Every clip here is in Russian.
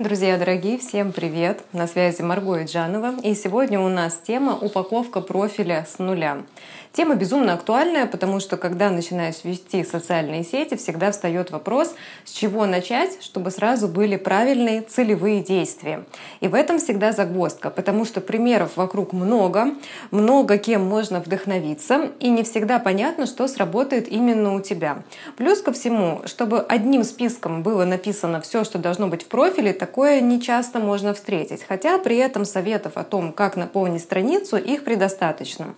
Друзья дорогие, всем привет! На связи Марго Иджанова. И сегодня у нас тема «Упаковка профиля с нуля». Тема безумно актуальная, потому что когда начинаешь вести социальные сети, всегда встает вопрос, с чего начать, чтобы сразу были правильные целевые действия. И в этом всегда загвоздка, потому что примеров вокруг много, много кем можно вдохновиться, и не всегда понятно, что сработает именно у тебя. Плюс ко всему, чтобы одним списком было написано все, что должно быть в профиле, такое не часто можно встретить. Хотя при этом советов о том, как наполнить страницу, их предостаточно.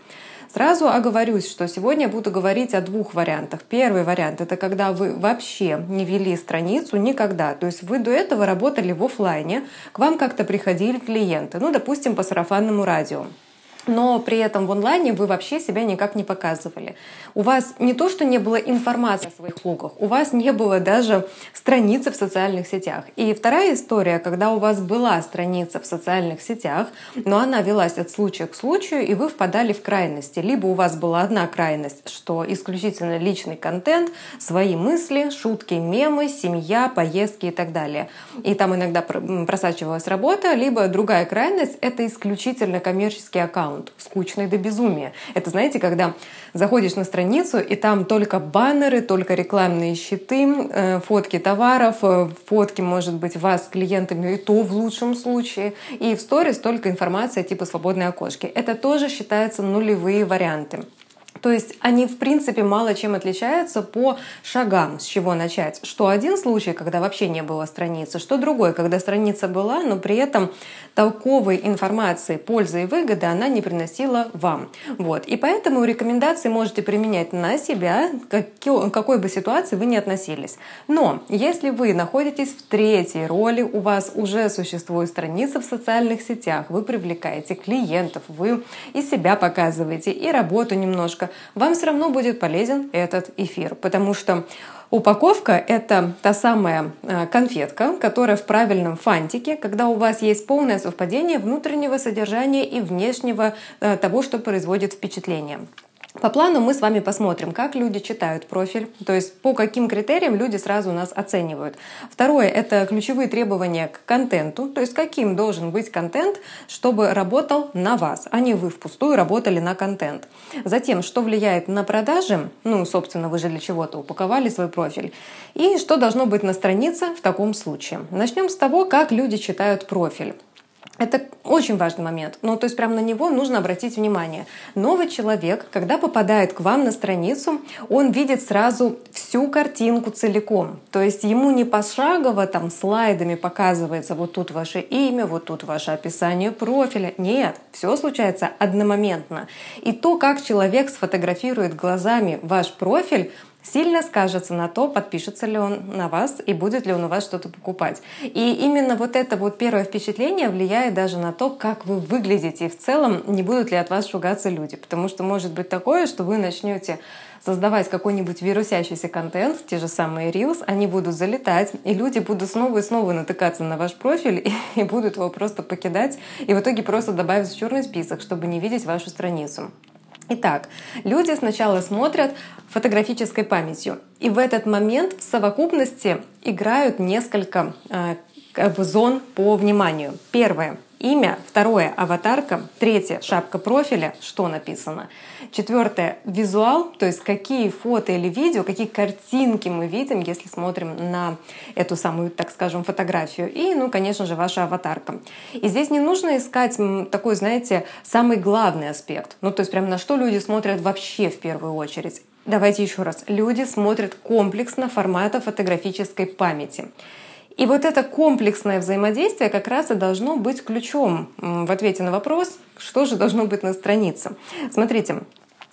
Сразу оговорюсь, что сегодня я буду говорить о двух вариантах. Первый вариант — это когда вы вообще не вели страницу никогда. То есть вы до этого работали в офлайне, к вам как-то приходили клиенты, ну, допустим, по сарафанному радио но при этом в онлайне вы вообще себя никак не показывали. У вас не то, что не было информации о своих услугах, у вас не было даже страницы в социальных сетях. И вторая история, когда у вас была страница в социальных сетях, но она велась от случая к случаю, и вы впадали в крайности. Либо у вас была одна крайность, что исключительно личный контент, свои мысли, шутки, мемы, семья, поездки и так далее. И там иногда просачивалась работа, либо другая крайность — это исключительно коммерческий аккаунт, скучный до безумия. Это, знаете, когда заходишь на страницу, и там только баннеры, только рекламные щиты, э, фотки товаров, э, фотки, может быть, вас с клиентами, и то в лучшем случае. И в сторис только информация типа «свободные окошки». Это тоже считается нулевые варианты. То есть они, в принципе, мало чем отличаются по шагам, с чего начать. Что один случай, когда вообще не было страницы, что другой, когда страница была, но при этом толковой информации, пользы и выгоды она не приносила вам. Вот. И поэтому рекомендации можете применять на себя, к какой бы ситуации вы ни относились. Но если вы находитесь в третьей роли, у вас уже существует страница в социальных сетях, вы привлекаете клиентов, вы и себя показываете, и работу немножко, вам все равно будет полезен этот эфир, потому что Упаковка — это та самая э, конфетка, которая в правильном фантике, когда у вас есть полное совпадение внутреннего содержания и внешнего э, того, что производит впечатление. По плану мы с вами посмотрим, как люди читают профиль, то есть по каким критериям люди сразу нас оценивают. Второе — это ключевые требования к контенту, то есть каким должен быть контент, чтобы работал на вас, а не вы впустую работали на контент. Затем, что влияет на продажи, ну, собственно, вы же для чего-то упаковали свой профиль, и что должно быть на странице в таком случае. Начнем с того, как люди читают профиль. Это очень важный момент. Ну, то есть прямо на него нужно обратить внимание. Новый человек, когда попадает к вам на страницу, он видит сразу всю картинку целиком. То есть ему не пошагово там слайдами показывается вот тут ваше имя, вот тут ваше описание профиля. Нет, все случается одномоментно. И то, как человек сфотографирует глазами ваш профиль, сильно скажется на то, подпишется ли он на вас и будет ли он у вас что-то покупать. И именно вот это вот первое впечатление влияет даже на то, как вы выглядите и в целом не будут ли от вас шугаться люди. Потому что может быть такое, что вы начнете создавать какой-нибудь вирусящийся контент, те же самые Reels, они будут залетать, и люди будут снова и снова натыкаться на ваш профиль и, и будут его просто покидать, и в итоге просто добавить в черный список, чтобы не видеть вашу страницу. Итак, люди сначала смотрят фотографической памятью, и в этот момент в совокупности играют несколько э, зон по вниманию. Первое имя, второе — аватарка, третье — шапка профиля, что написано. Четвертое — визуал, то есть какие фото или видео, какие картинки мы видим, если смотрим на эту самую, так скажем, фотографию. И, ну, конечно же, ваша аватарка. И здесь не нужно искать такой, знаете, самый главный аспект. Ну, то есть прям на что люди смотрят вообще в первую очередь. Давайте еще раз. Люди смотрят комплексно формата фотографической памяти. И вот это комплексное взаимодействие как раз и должно быть ключом в ответе на вопрос, что же должно быть на странице. Смотрите,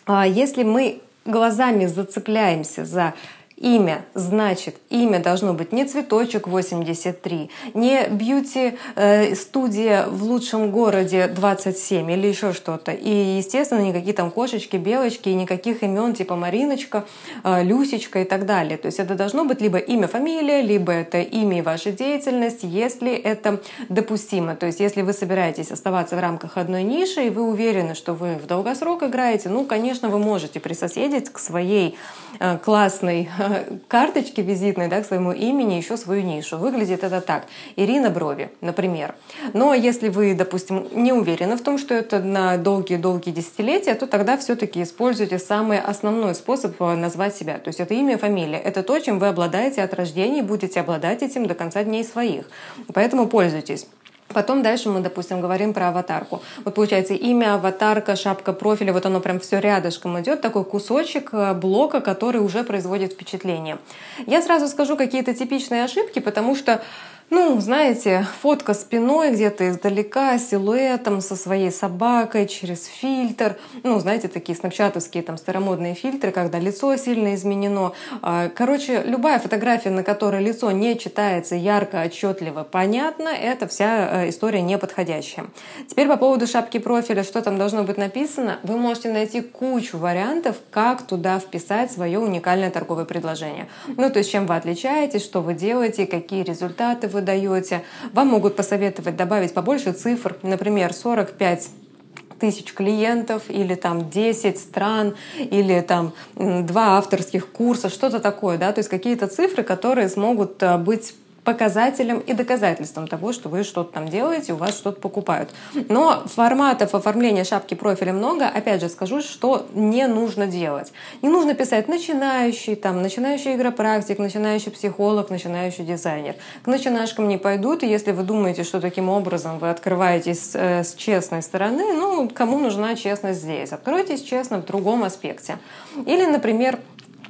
а если мы глазами зацепляемся за имя. Значит, имя должно быть не цветочек 83, не бьюти-студия э, в лучшем городе 27 или еще что-то. И, естественно, никакие там кошечки, белочки, и никаких имен типа Мариночка, э, Люсечка и так далее. То есть это должно быть либо имя, фамилия, либо это имя и ваша деятельность, если это допустимо. То есть если вы собираетесь оставаться в рамках одной ниши, и вы уверены, что вы в долгосрок играете, ну, конечно, вы можете присоседить к своей э, классной на карточке визитной да, к своему имени еще свою нишу. Выглядит это так. Ирина Брови, например. Но если вы, допустим, не уверены в том, что это на долгие-долгие десятилетия, то тогда все-таки используйте самый основной способ э, назвать себя. То есть это имя, фамилия. Это то, чем вы обладаете от рождения и будете обладать этим до конца дней своих. Поэтому пользуйтесь. Потом дальше мы, допустим, говорим про аватарку. Вот получается имя, аватарка, шапка профиля, вот оно прям все рядышком идет, такой кусочек э, блока, который уже производит впечатление. Я сразу скажу какие-то типичные ошибки, потому что ну, знаете, фотка спиной где-то издалека, силуэтом со своей собакой через фильтр. Ну, знаете, такие снапчатовские там старомодные фильтры, когда лицо сильно изменено. А, короче, любая фотография, на которой лицо не читается ярко, отчетливо, понятно, это вся э, история неподходящая. Теперь по поводу шапки профиля, что там должно быть написано, вы можете найти кучу вариантов, как туда вписать свое уникальное торговое предложение. Ну, то есть чем вы отличаетесь, что вы делаете, какие результаты вы вы даете. Вам могут посоветовать добавить побольше цифр, например, 45 тысяч клиентов или там 10 стран или там два авторских курса, что-то такое, да, то есть какие-то цифры, которые смогут э, быть показателем и доказательством того, что вы что-то там делаете, у вас что-то покупают. Но форматов оформления шапки профиля много. Опять же, скажу, что не нужно делать. Не нужно писать начинающий, там, начинающий игропрактик, начинающий психолог, начинающий дизайнер. К начинашкам не пойдут, и если вы думаете, что таким образом вы открываетесь э, с честной стороны, ну, кому нужна честность здесь? Откройтесь честно в другом аспекте. Или, например,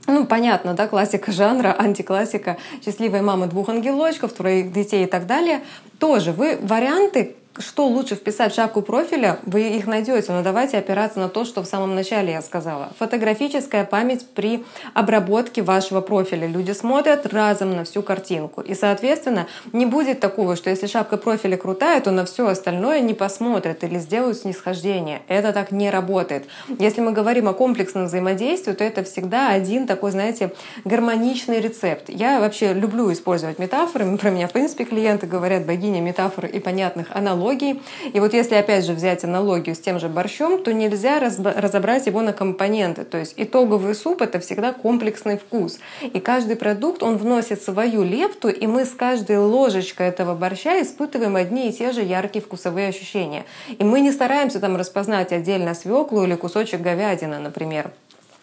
ну, понятно, да, классика жанра, антиклассика, счастливая мама двух ангелочков, троих детей и так далее. Тоже вы варианты что лучше вписать в шапку профиля, вы их найдете, но давайте опираться на то, что в самом начале я сказала. Фотографическая память при обработке вашего профиля. Люди смотрят разом на всю картинку. И, соответственно, не будет такого, что если шапка профиля крутая, то на все остальное не посмотрят или сделают снисхождение. Это так не работает. Если мы говорим о комплексном взаимодействии, то это всегда один такой, знаете, гармоничный рецепт. Я вообще люблю использовать метафоры. Про меня, в принципе, клиенты говорят богиня метафор и понятных аналогий аналогий. И вот если опять же взять аналогию с тем же борщом, то нельзя разобрать его на компоненты. То есть итоговый суп — это всегда комплексный вкус. И каждый продукт, он вносит свою лепту, и мы с каждой ложечкой этого борща испытываем одни и те же яркие вкусовые ощущения. И мы не стараемся там распознать отдельно свеклу или кусочек говядины, например.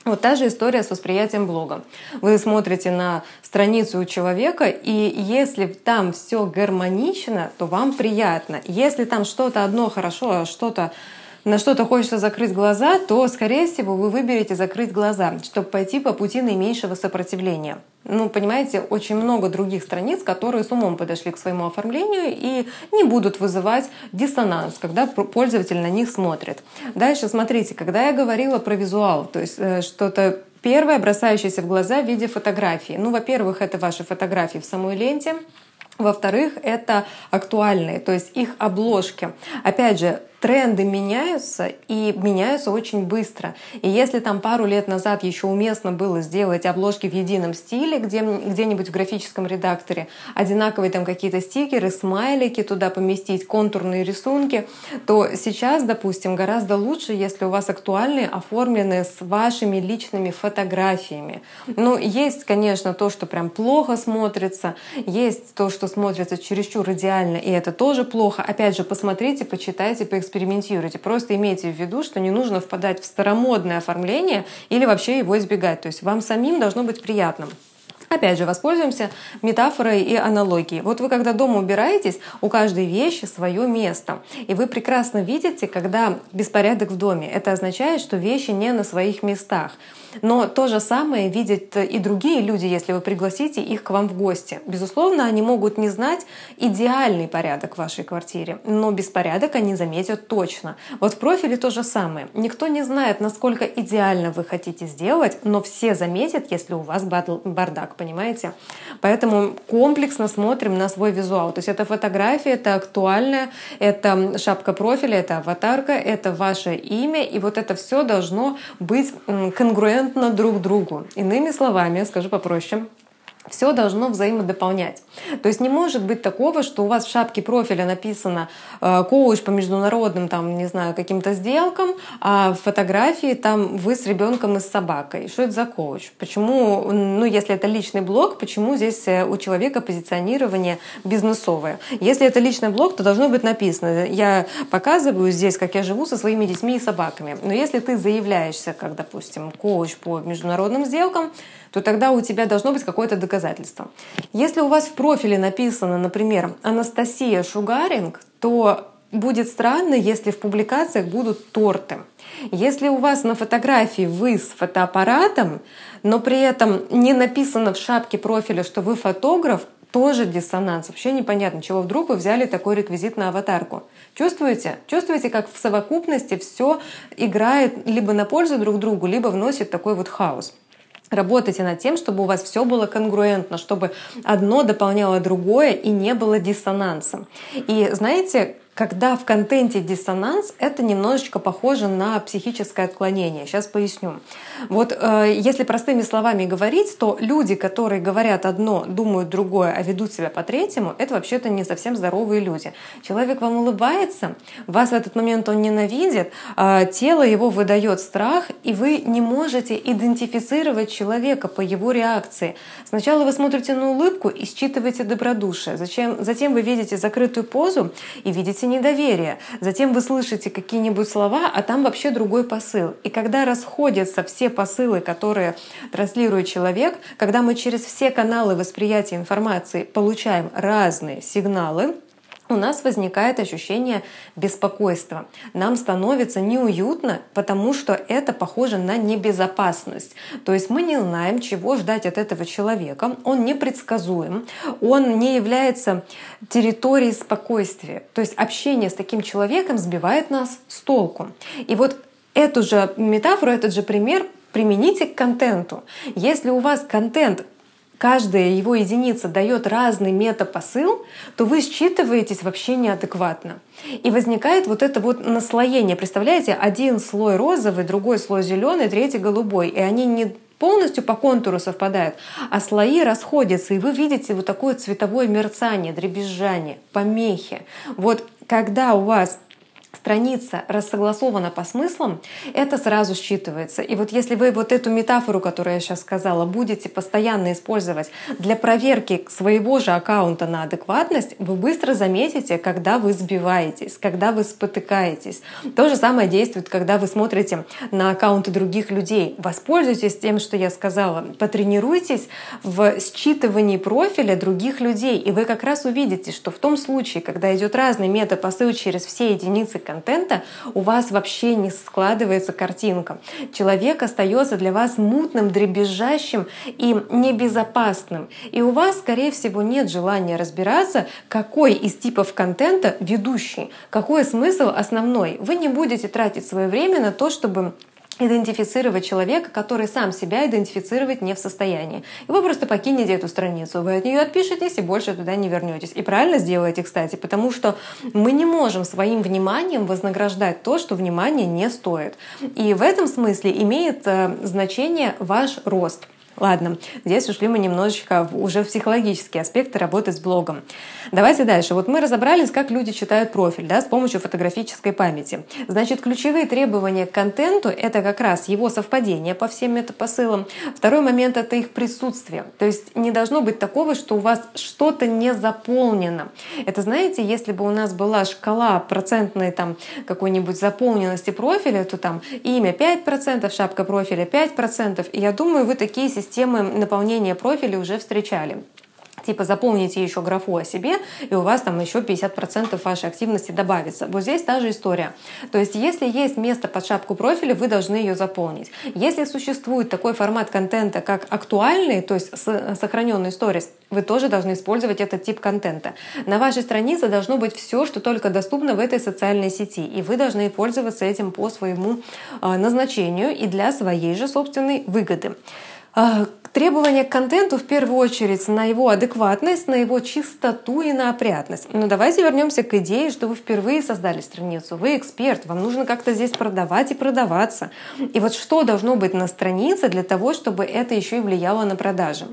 Вот та же история с восприятием блога. Вы смотрите на страницу у человека, и если там все гармонично, то вам приятно. Если там что-то одно хорошо, а что-то на что-то хочется закрыть глаза, то, скорее всего, вы выберете закрыть глаза, чтобы пойти по пути наименьшего сопротивления ну, понимаете, очень много других страниц, которые с умом подошли к своему оформлению и не будут вызывать диссонанс, когда пользователь на них смотрит. Дальше, смотрите, когда я говорила про визуал, то есть э, что-то первое, бросающееся в глаза в виде фотографии. Ну, во-первых, это ваши фотографии в самой ленте, во-вторых, это актуальные, то есть их обложки. Опять же, тренды меняются и меняются очень быстро. И если там пару лет назад еще уместно было сделать обложки в едином стиле где, где-нибудь в графическом редакторе, одинаковые там какие-то стикеры, смайлики туда поместить, контурные рисунки, то сейчас, допустим, гораздо лучше, если у вас актуальные, оформленные с вашими личными фотографиями. Ну, есть, конечно, то, что прям плохо смотрится, есть то, что смотрится чересчур идеально, и это тоже плохо. Опять же, посмотрите, почитайте, поэкспериментируйте экспериментируйте. Просто имейте в виду, что не нужно впадать в старомодное оформление или вообще его избегать. То есть вам самим должно быть приятным. Опять же, воспользуемся метафорой и аналогией. Вот вы когда дома убираетесь, у каждой вещи свое место. И вы прекрасно видите, когда беспорядок в доме. Это означает, что вещи не на своих местах. Но то же самое видят и другие люди, если вы пригласите их к вам в гости. Безусловно, они могут не знать идеальный порядок в вашей квартире, но беспорядок они заметят точно. Вот в профиле то же самое. Никто не знает, насколько идеально вы хотите сделать, но все заметят, если у вас бардак, понимаете? Поэтому комплексно смотрим на свой визуал. То есть это фотография, это актуальная, это шапка профиля, это аватарка, это ваше имя, и вот это все должно быть конгруентно друг другу. Иными словами, скажу попроще, все должно взаимодополнять. То есть не может быть такого, что у вас в шапке профиля написано э, коуч по международным, там, не знаю, каким-то сделкам, а в фотографии там вы с ребенком и с собакой. Что это за коуч? Почему, ну, если это личный блог, почему здесь э, у человека позиционирование бизнесовое? Если это личный блог, то должно быть написано, я показываю здесь, как я живу со своими детьми и собаками. Но если ты заявляешься, как, допустим, коуч по международным сделкам, то тогда у тебя должно быть какое-то доказательство. Если у вас в профиле написано, например, Анастасия Шугаринг, то будет странно, если в публикациях будут торты. Если у вас на фотографии вы с фотоаппаратом, но при этом не написано в шапке профиля, что вы фотограф, тоже диссонанс. Вообще непонятно, чего вдруг вы взяли такой реквизит на аватарку. Чувствуете? Чувствуете, как в совокупности все играет либо на пользу друг другу, либо вносит такой вот хаос. Работайте над тем, чтобы у вас все было конгруентно, чтобы одно дополняло другое и не было диссонанса. И знаете, когда в контенте диссонанс, это немножечко похоже на психическое отклонение. Сейчас поясню. Вот э, если простыми словами говорить, то люди, которые говорят одно, думают другое, а ведут себя по третьему, это вообще-то не совсем здоровые люди. Человек вам улыбается, вас в этот момент он ненавидит, э, тело его выдает страх, и вы не можете идентифицировать человека по его реакции. Сначала вы смотрите на улыбку и считываете добродушие. Зачем? Затем вы видите закрытую позу и видите чувствуете недоверие. Затем вы слышите какие-нибудь слова, а там вообще другой посыл. И когда расходятся все посылы, которые транслирует человек, когда мы через все каналы восприятия информации получаем разные сигналы, у нас возникает ощущение беспокойства. Нам становится неуютно, потому что это похоже на небезопасность. То есть мы не знаем, чего ждать от этого человека. Он непредсказуем, он не является территорией спокойствия. То есть общение с таким человеком сбивает нас с толку. И вот эту же метафору, этот же пример примените к контенту. Если у вас контент каждая его единица дает разный метапосыл, то вы считываетесь вообще неадекватно. И возникает вот это вот наслоение. Представляете, один слой розовый, другой слой зеленый, третий голубой. И они не полностью по контуру совпадают, а слои расходятся, и вы видите вот такое цветовое мерцание, дребезжание, помехи. Вот когда у вас страница рассогласована по смыслам, это сразу считывается. И вот если вы вот эту метафору, которую я сейчас сказала, будете постоянно использовать для проверки своего же аккаунта на адекватность, вы быстро заметите, когда вы сбиваетесь, когда вы спотыкаетесь. То же самое действует, когда вы смотрите на аккаунты других людей. Воспользуйтесь тем, что я сказала. Потренируйтесь в считывании профиля других людей, и вы как раз увидите, что в том случае, когда идет разный метапосыл через все единицы контента, у вас вообще не складывается картинка. Человек остается для вас мутным, дребезжащим и небезопасным. И у вас, скорее всего, нет желания разбираться, какой из типов контента ведущий, какой смысл основной. Вы не будете тратить свое время на то, чтобы идентифицировать человека, который сам себя идентифицировать не в состоянии. И вы просто покинете эту страницу, вы от нее отпишетесь и больше туда не вернетесь. И правильно сделаете, кстати, потому что мы не можем своим вниманием вознаграждать то, что внимание не стоит. И в этом смысле имеет э, значение ваш рост. Ладно, здесь ушли мы немножечко уже в психологические аспекты работы с блогом. Давайте дальше. Вот мы разобрались, как люди читают профиль да, с помощью фотографической памяти. Значит, ключевые требования к контенту — это как раз его совпадение по всем метапосылам. Второй момент — это их присутствие. То есть не должно быть такого, что у вас что-то не заполнено. Это, знаете, если бы у нас была шкала процентной там какой-нибудь заполненности профиля, то там имя 5%, шапка профиля 5%. И я думаю, вы такие системы системы наполнения профиля уже встречали типа заполните еще графу о себе, и у вас там еще 50% вашей активности добавится. Вот здесь та же история. То есть если есть место под шапку профиля, вы должны ее заполнить. Если существует такой формат контента, как актуальный, то есть сохраненный сторис, вы тоже должны использовать этот тип контента. На вашей странице должно быть все, что только доступно в этой социальной сети, и вы должны пользоваться этим по своему а, назначению и для своей же собственной выгоды. А, требования к контенту в первую очередь на его адекватность, на его чистоту и на опрятность. Но давайте вернемся к идее, что вы впервые создали страницу. Вы эксперт, вам нужно как-то здесь продавать и продаваться. И вот что должно быть на странице для того, чтобы это еще и влияло на продажи?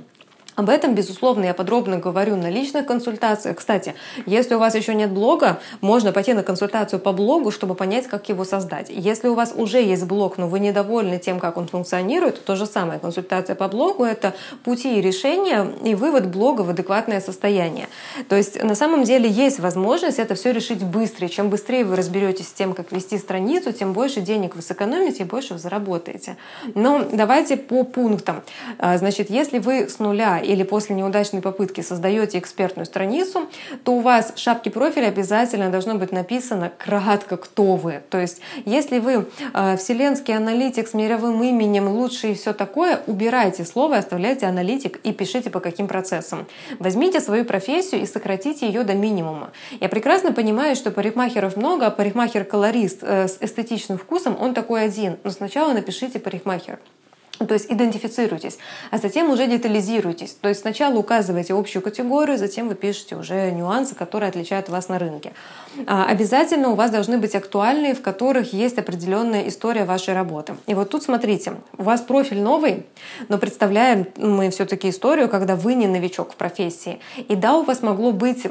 Об этом, безусловно, я подробно говорю на личных консультациях. Кстати, если у вас еще нет блога, можно пойти на консультацию по блогу, чтобы понять, как его создать. Если у вас уже есть блог, но вы недовольны тем, как он функционирует, то же самое. Консультация по блогу — это пути и решения и вывод блога в адекватное состояние. То есть на самом деле есть возможность это все решить быстрее. Чем быстрее вы разберетесь с тем, как вести страницу, тем больше денег вы сэкономите и больше вы заработаете. Но давайте по пунктам. А, значит, если вы с нуля или после неудачной попытки создаете экспертную страницу, то у вас в шапке профиля обязательно должно быть написано кратко, кто вы. То есть, если вы э, вселенский аналитик с мировым именем, лучший и все такое, убирайте слово, оставляйте аналитик и пишите по каким процессам. Возьмите свою профессию и сократите ее до минимума. Я прекрасно понимаю, что парикмахеров много, а парикмахер-колорист э, с эстетичным вкусом, он такой один. Но сначала напишите парикмахер. То есть идентифицируйтесь, а затем уже детализируйтесь. То есть сначала указывайте общую категорию, затем вы пишете уже нюансы, которые отличают вас на рынке. А обязательно у вас должны быть актуальные, в которых есть определенная история вашей работы. И вот тут смотрите, у вас профиль новый, но представляем мы все-таки историю, когда вы не новичок в профессии. И да, у вас могло быть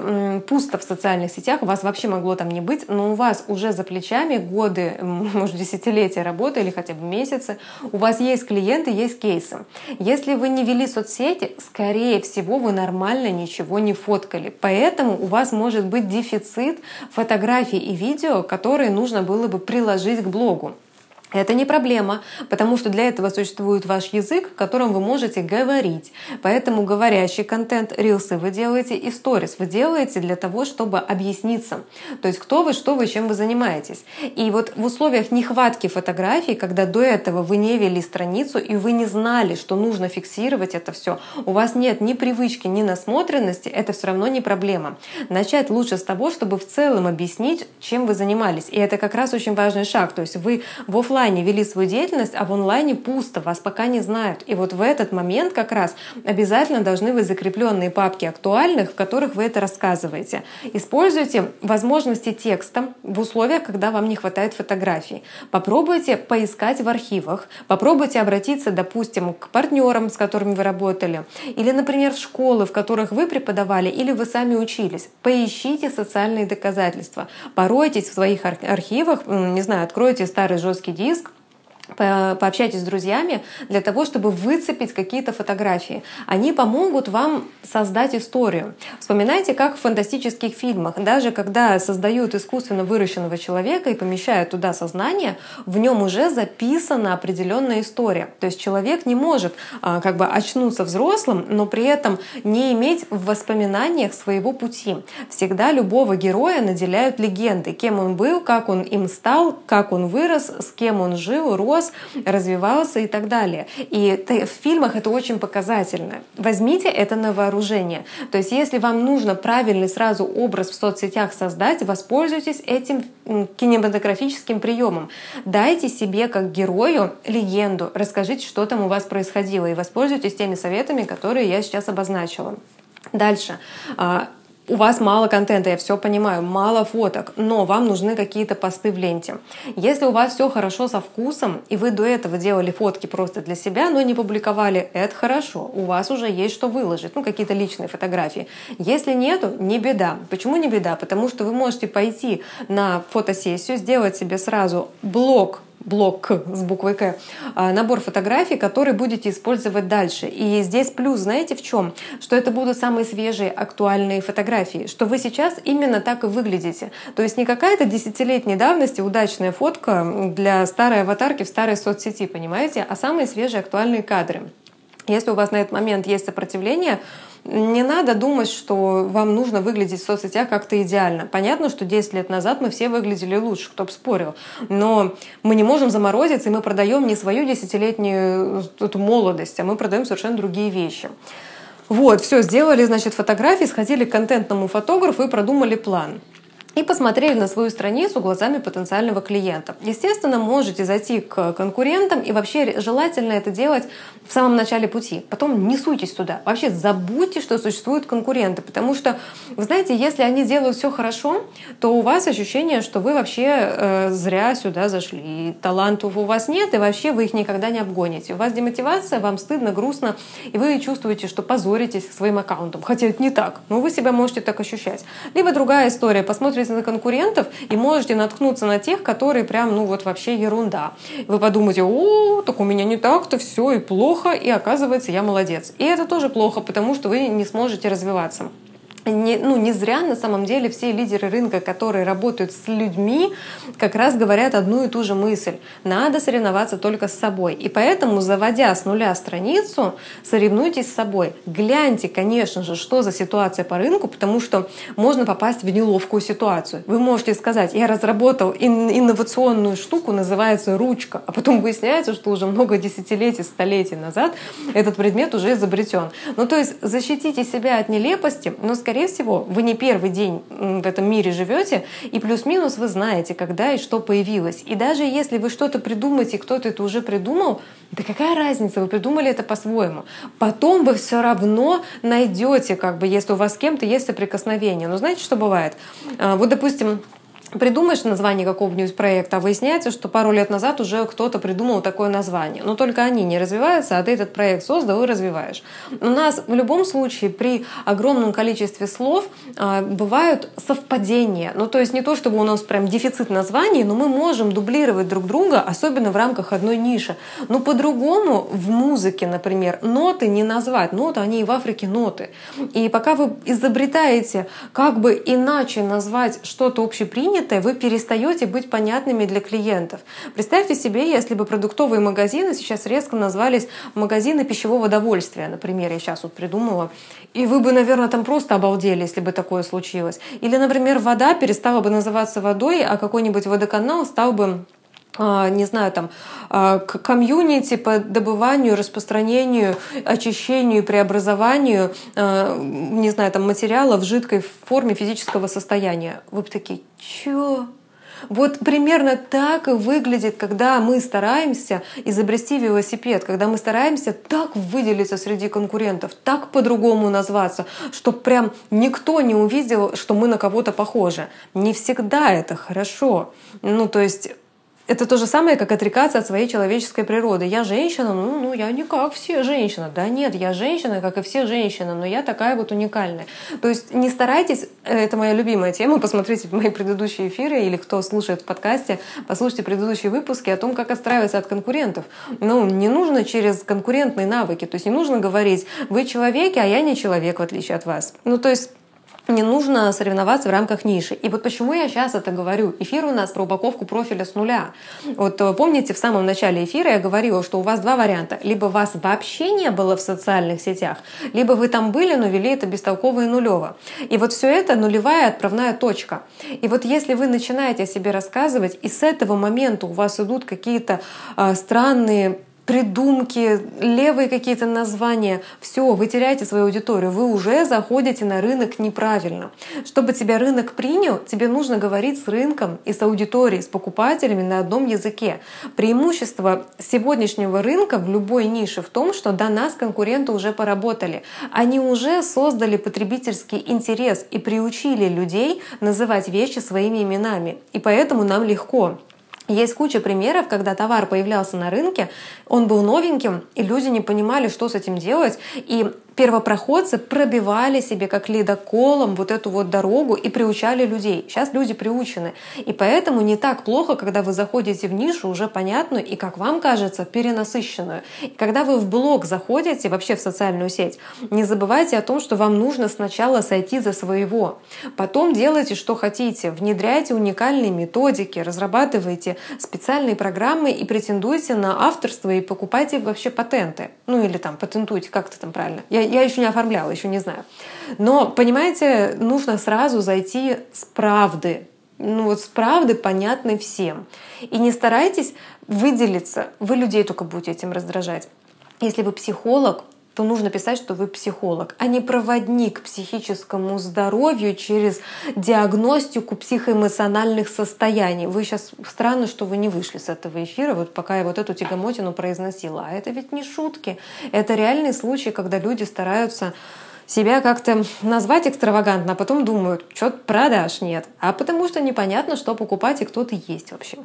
пусто в социальных сетях, у вас вообще могло там не быть, но у вас уже за плечами годы, может, десятилетия работы или хотя бы месяцы, у вас есть клиенты, клиенты, есть кейсы. Если вы не вели соцсети, скорее всего, вы нормально ничего не фоткали. Поэтому у вас может быть дефицит фотографий и видео, которые нужно было бы приложить к блогу. Это не проблема, потому что для этого существует ваш язык, которым вы можете говорить. Поэтому говорящий контент, рилсы вы делаете и сторис вы делаете для того, чтобы объясниться. То есть кто вы, что вы, чем вы занимаетесь. И вот в условиях нехватки фотографий, когда до этого вы не вели страницу и вы не знали, что нужно фиксировать это все, у вас нет ни привычки, ни насмотренности, это все равно не проблема. Начать лучше с того, чтобы в целом объяснить, чем вы занимались. И это как раз очень важный шаг. То есть вы в офлайн офлайне вели свою деятельность, а в онлайне пусто, вас пока не знают. И вот в этот момент как раз обязательно должны быть закрепленные папки актуальных, в которых вы это рассказываете. Используйте возможности текста в условиях, когда вам не хватает фотографий. Попробуйте поискать в архивах, попробуйте обратиться, допустим, к партнерам, с которыми вы работали, или, например, в школы, в которых вы преподавали, или вы сами учились. Поищите социальные доказательства, поройтесь в своих архивах, не знаю, откройте старый жесткий диск, риск диск, пообщайтесь с друзьями для того, чтобы выцепить какие-то фотографии. Они помогут вам создать историю. Вспоминайте, как в фантастических фильмах, даже когда создают искусственно выращенного человека и помещают туда сознание, в нем уже записана определенная история. То есть человек не может а, как бы очнуться взрослым, но при этом не иметь в воспоминаниях своего пути. Всегда любого героя наделяют легенды, кем он был, как он им стал, как он вырос, с кем он жил, рос, рос, развивался и так далее. И в фильмах это очень показательно. Возьмите это на вооружение. То есть если вам нужно правильный сразу образ в соцсетях создать, воспользуйтесь этим кинематографическим приемом. Дайте себе как герою легенду, расскажите, что там у вас происходило, и воспользуйтесь теми советами, которые я сейчас обозначила. Дальше а, у вас мало контента, я все понимаю, мало фоток, но вам нужны какие-то посты в ленте. Если у вас все хорошо со вкусом, и вы до этого делали фотки просто для себя, но не публиковали, это хорошо. У вас уже есть что выложить, ну какие-то личные фотографии. Если нету, не беда. Почему не беда? Потому что вы можете пойти на фотосессию, сделать себе сразу блок блок с буквой К, а, набор фотографий, который будете использовать дальше. И здесь плюс, знаете, в чем? Что это будут самые свежие, актуальные фотографии, что вы сейчас именно так и выглядите. То есть не какая-то десятилетней давности удачная фотка для старой аватарки в старой соцсети, понимаете, а самые свежие, актуальные кадры. Если у вас на этот момент есть сопротивление, не надо думать, что вам нужно выглядеть в соцсетях как-то идеально. Понятно, что 10 лет назад мы все выглядели лучше, кто бы спорил. Но мы не можем заморозиться, и мы продаем не свою десятилетнюю эту молодость, а мы продаем совершенно другие вещи. Вот, все, сделали, значит, фотографии, сходили к контентному фотографу и продумали план. И посмотрели на свою страницу глазами потенциального клиента. Естественно, можете зайти к конкурентам и вообще желательно это делать в самом начале пути. Потом не суйтесь туда. Вообще забудьте, что существуют конкуренты, потому что, вы знаете, если они делают все хорошо, то у вас ощущение, что вы вообще э, зря сюда зашли. И талантов у вас нет, и вообще вы их никогда не обгоните. У вас демотивация, вам стыдно, грустно, и вы чувствуете, что позоритесь своим аккаунтом. Хотя это не так, но вы себя можете так ощущать. Либо другая история. Посмотрите смотрите на конкурентов и можете наткнуться на тех, которые прям, ну вот вообще ерунда. Вы подумаете, о, так у меня не так-то все и плохо, и оказывается я молодец. И это тоже плохо, потому что вы не сможете развиваться не, ну, не зря на самом деле все лидеры рынка, которые работают с людьми, как раз говорят одну и ту же мысль. Надо соревноваться только с собой. И поэтому, заводя с нуля страницу, соревнуйтесь с собой. Гляньте, конечно же, что за ситуация по рынку, потому что можно попасть в неловкую ситуацию. Вы можете сказать, я разработал инновационную штуку, называется ручка, а потом выясняется, что уже много десятилетий, столетий назад этот предмет уже изобретен. Ну, то есть защитите себя от нелепости, но, скорее скорее всего, вы не первый день в этом мире живете, и плюс-минус вы знаете, когда и что появилось. И даже если вы что-то придумаете, кто-то это уже придумал, да какая разница, вы придумали это по-своему. Потом вы все равно найдете, как бы, если у вас с кем-то есть соприкосновение. Но знаете, что бывает? А, вот, допустим, придумаешь название какого-нибудь проекта, а выясняется, что пару лет назад уже кто-то придумал такое название. Но только они не развиваются, а ты этот проект создал и развиваешь. У нас в любом случае при огромном количестве слов а, бывают совпадения. Ну, то есть не то, чтобы у нас прям дефицит названий, но мы можем дублировать друг друга, особенно в рамках одной ниши. Но по-другому в музыке, например, ноты не назвать. Ноты, они и в Африке ноты. И пока вы изобретаете, как бы иначе назвать что-то общепринятое, принятое, вы перестаете быть понятными для клиентов. Представьте себе, если бы продуктовые магазины сейчас резко назвались магазины пищевого довольствия, например, я сейчас вот придумала, и вы бы, наверное, там просто обалдели, если бы такое случилось. Или, например, вода перестала бы называться водой, а какой-нибудь водоканал стал бы не знаю, там, а, комьюнити по добыванию, распространению, очищению, преобразованию, а, не знаю, там, материала в жидкой форме физического состояния. Вы бы такие, чё? Вот примерно так и выглядит, когда мы стараемся изобрести велосипед, когда мы стараемся так выделиться среди конкурентов, так по-другому назваться, чтобы прям никто не увидел, что мы на кого-то похожи. Не всегда это хорошо. Ну, то есть это то же самое, как отрекаться от своей человеческой природы. Я женщина, ну, ну я не как все женщины. Да нет, я женщина, как и все женщины, но я такая вот уникальная. То есть не старайтесь, это моя любимая тема, посмотрите мои предыдущие эфиры или кто слушает в подкасте, послушайте предыдущие выпуски о том, как отстраиваться от конкурентов. Ну, не нужно через конкурентные навыки, то есть не нужно говорить, вы человеки, а я не человек, в отличие от вас. Ну, то есть не нужно соревноваться в рамках ниши. И вот почему я сейчас это говорю. Эфир у нас про упаковку профиля с нуля. Вот э, помните, в самом начале эфира я говорила, что у вас два варианта. Либо вас вообще не было в социальных сетях, либо вы там были, но вели это бестолково и нулево. И вот все это нулевая отправная точка. И вот если вы начинаете о себе рассказывать, и с этого момента у вас идут какие-то э, странные придумки, левые какие-то названия. Все, вы теряете свою аудиторию, вы уже заходите на рынок неправильно. Чтобы тебя рынок принял, тебе нужно говорить с рынком и с аудиторией, с покупателями на одном языке. Преимущество сегодняшнего рынка в любой нише в том, что до нас конкуренты уже поработали. Они уже создали потребительский интерес и приучили людей называть вещи своими именами. И поэтому нам легко. Есть куча примеров, когда товар появлялся на рынке, он был новеньким, и люди не понимали, что с этим делать. И первопроходцы пробивали себе как ледоколом вот эту вот дорогу и приучали людей. Сейчас люди приучены. И поэтому не так плохо, когда вы заходите в нишу уже понятную и, как вам кажется, перенасыщенную. И когда вы в блог заходите, вообще в социальную сеть, не забывайте о том, что вам нужно сначала сойти за своего. Потом делайте, что хотите. Внедряйте уникальные методики, разрабатывайте специальные программы и претендуйте на авторство и покупайте вообще патенты. Ну или там патентуйте, как это там правильно. Я я еще не оформляла, еще не знаю. Но, понимаете, нужно сразу зайти с правды. Ну вот с правды понятной всем. И не старайтесь выделиться. Вы людей только будете этим раздражать. Если вы психолог, то нужно писать, что вы психолог, а не проводник к психическому здоровью через диагностику психоэмоциональных состояний. Вы сейчас странно, что вы не вышли с этого эфира, вот пока я вот эту тягомотину произносила. А это ведь не шутки. Это реальный случай, когда люди стараются себя как-то назвать экстравагантно, а потом думают, что продаж нет. А потому что непонятно, что покупать и кто ты есть вообще.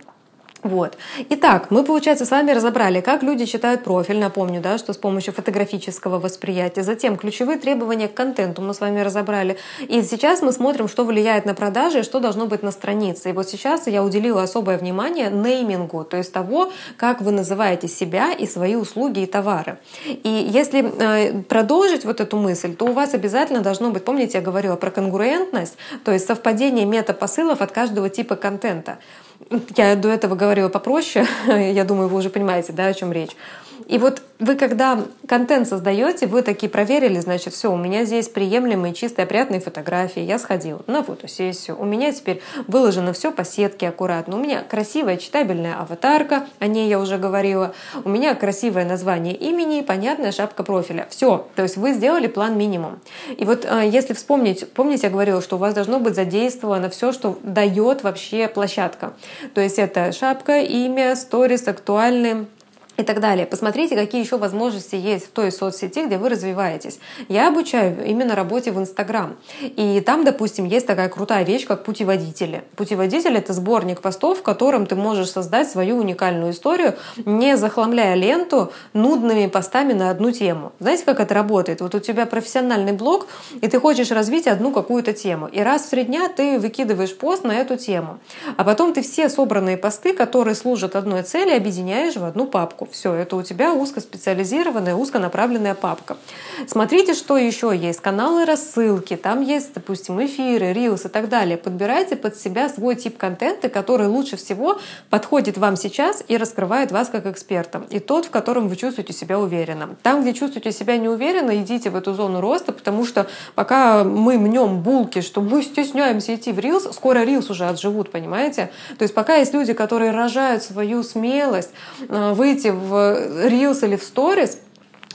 Вот. Итак, мы, получается, с вами разобрали, как люди читают профиль. Напомню, да, что с помощью фотографического восприятия. Затем ключевые требования к контенту мы с вами разобрали. И сейчас мы смотрим, что влияет на продажи и что должно быть на странице. И вот сейчас я уделила особое внимание неймингу, то есть того, как вы называете себя и свои услуги и товары. И если э, продолжить вот эту мысль, то у вас обязательно должно быть, помните, я говорила про конгруентность, то есть совпадение метапосылов от каждого типа контента. Я до этого говорила попроще, я думаю, вы уже понимаете, да, о чем речь. И вот вы, когда контент создаете, вы такие проверили, значит, все, у меня здесь приемлемые, чистые, опрятные фотографии. Я сходила на фотосессию. У меня теперь выложено все по сетке аккуратно. У меня красивая читабельная аватарка, о ней я уже говорила. У меня красивое название имени понятная шапка профиля. Все. То есть вы сделали план минимум. И вот э, если вспомнить, помните, я говорила, что у вас должно быть задействовано все, что дает вообще площадка. То есть это шапка, имя, сторис, актуальные и так далее. Посмотрите, какие еще возможности есть в той соцсети, где вы развиваетесь. Я обучаю именно работе в Инстаграм. И там, допустим, есть такая крутая вещь, как путеводители. Путеводитель — это сборник постов, в котором ты можешь создать свою уникальную историю, не захламляя ленту нудными постами на одну тему. Знаете, как это работает? Вот у тебя профессиональный блог, и ты хочешь развить одну какую-то тему. И раз в три дня ты выкидываешь пост на эту тему. А потом ты все собранные посты, которые служат одной цели, объединяешь в одну папку. Все, это у тебя узкоспециализированная, узконаправленная папка. Смотрите, что еще есть. Каналы рассылки, там есть, допустим, эфиры, рилс и так далее. Подбирайте под себя свой тип контента, который лучше всего подходит вам сейчас и раскрывает вас как эксперта. И тот, в котором вы чувствуете себя уверенно. Там, где чувствуете себя неуверенно, идите в эту зону роста, потому что пока мы мнем булки, что мы стесняемся идти в рилс, скоро рилс уже отживут, понимаете? То есть пока есть люди, которые рожают свою смелость э, выйти в Reels или в Stories,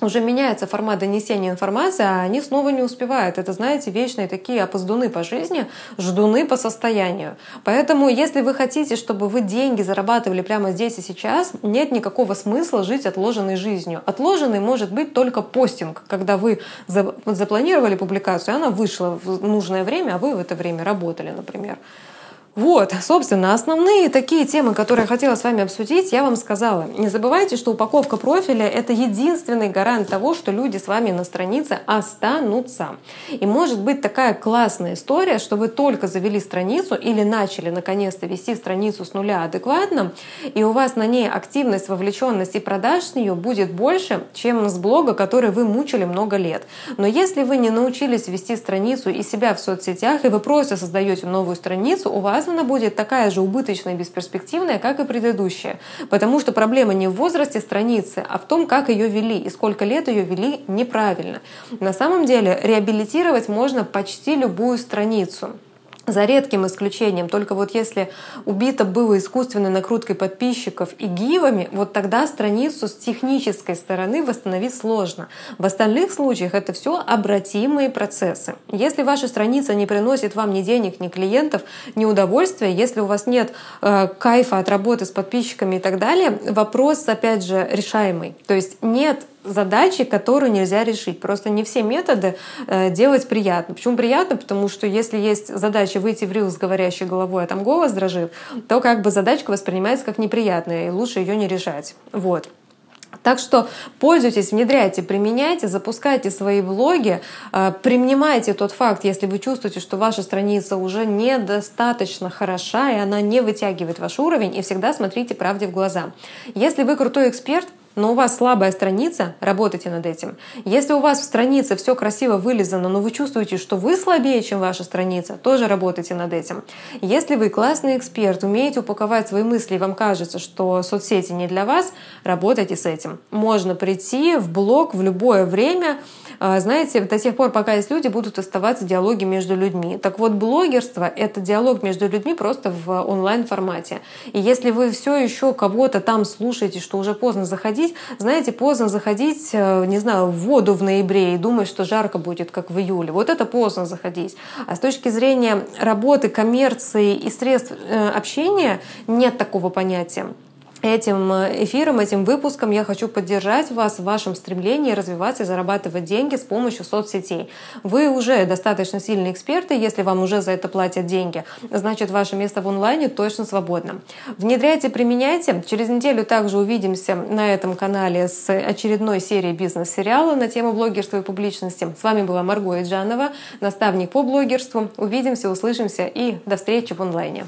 уже меняется формат донесения информации, а они снова не успевают. Это, знаете, вечные такие опоздуны по жизни, ждуны по состоянию. Поэтому, если вы хотите, чтобы вы деньги зарабатывали прямо здесь и сейчас, нет никакого смысла жить отложенной жизнью. Отложенный может быть только постинг, когда вы запланировали публикацию, она вышла в нужное время, а вы в это время работали, например. Вот, собственно, основные такие темы, которые я хотела с вами обсудить, я вам сказала. Не забывайте, что упаковка профиля — это единственный гарант того, что люди с вами на странице останутся. И может быть такая классная история, что вы только завели страницу или начали наконец-то вести страницу с нуля адекватно, и у вас на ней активность, вовлеченность и продаж с нее будет больше, чем с блога, который вы мучили много лет. Но если вы не научились вести страницу и себя в соцсетях, и вы просто создаете новую страницу, у вас она будет такая же убыточная и бесперспективная, как и предыдущая. Потому что проблема не в возрасте страницы, а в том, как ее вели и сколько лет ее вели неправильно. На самом деле реабилитировать можно почти любую страницу. За редким исключением, только вот если убито было искусственной накруткой подписчиков и гивами, вот тогда страницу с технической стороны восстановить сложно. В остальных случаях это все обратимые процессы. Если ваша страница не приносит вам ни денег, ни клиентов, ни удовольствия, если у вас нет э, кайфа от работы с подписчиками и так далее, вопрос, опять же, решаемый. То есть нет задачи, которую нельзя решить. Просто не все методы э, делать приятно. Почему приятно? Потому что если есть задача выйти в рил с говорящей головой, а там голос дрожит, то как бы задачка воспринимается как неприятная, и лучше ее не решать. Вот. Так что пользуйтесь, внедряйте, применяйте, запускайте свои блоги, э, принимайте тот факт, если вы чувствуете, что ваша страница уже недостаточно хороша, и она не вытягивает ваш уровень, и всегда смотрите правде в глаза. Если вы крутой эксперт, но у вас слабая страница, работайте над этим. Если у вас в странице все красиво вылезано, но вы чувствуете, что вы слабее, чем ваша страница, тоже работайте над этим. Если вы классный эксперт, умеете упаковать свои мысли, и вам кажется, что соцсети не для вас, работайте с этим. Можно прийти в блог в любое время, знаете, до тех пор, пока есть люди, будут оставаться диалоги между людьми. Так вот, блогерство — это диалог между людьми просто в онлайн-формате. И если вы все еще кого-то там слушаете, что уже поздно заходить, заходить. Знаете, поздно заходить, э, не знаю, в воду в ноябре и думать, что жарко будет, как в июле. Вот это поздно заходить. А с точки зрения работы, коммерции и средств э, общения нет такого понятия этим э, эфиром, этим выпуском я хочу поддержать вас в вашем стремлении развиваться и зарабатывать деньги с помощью соцсетей. Вы уже достаточно сильные эксперты, если вам уже за это платят деньги, значит ваше место в онлайне точно свободно. Внедряйте, применяйте. Через неделю также увидимся на этом канале с очередной серией бизнес-сериала на тему блогерства и публичности. С вами была Марго Иджанова, наставник по блогерству. Увидимся, услышимся и до встречи в онлайне.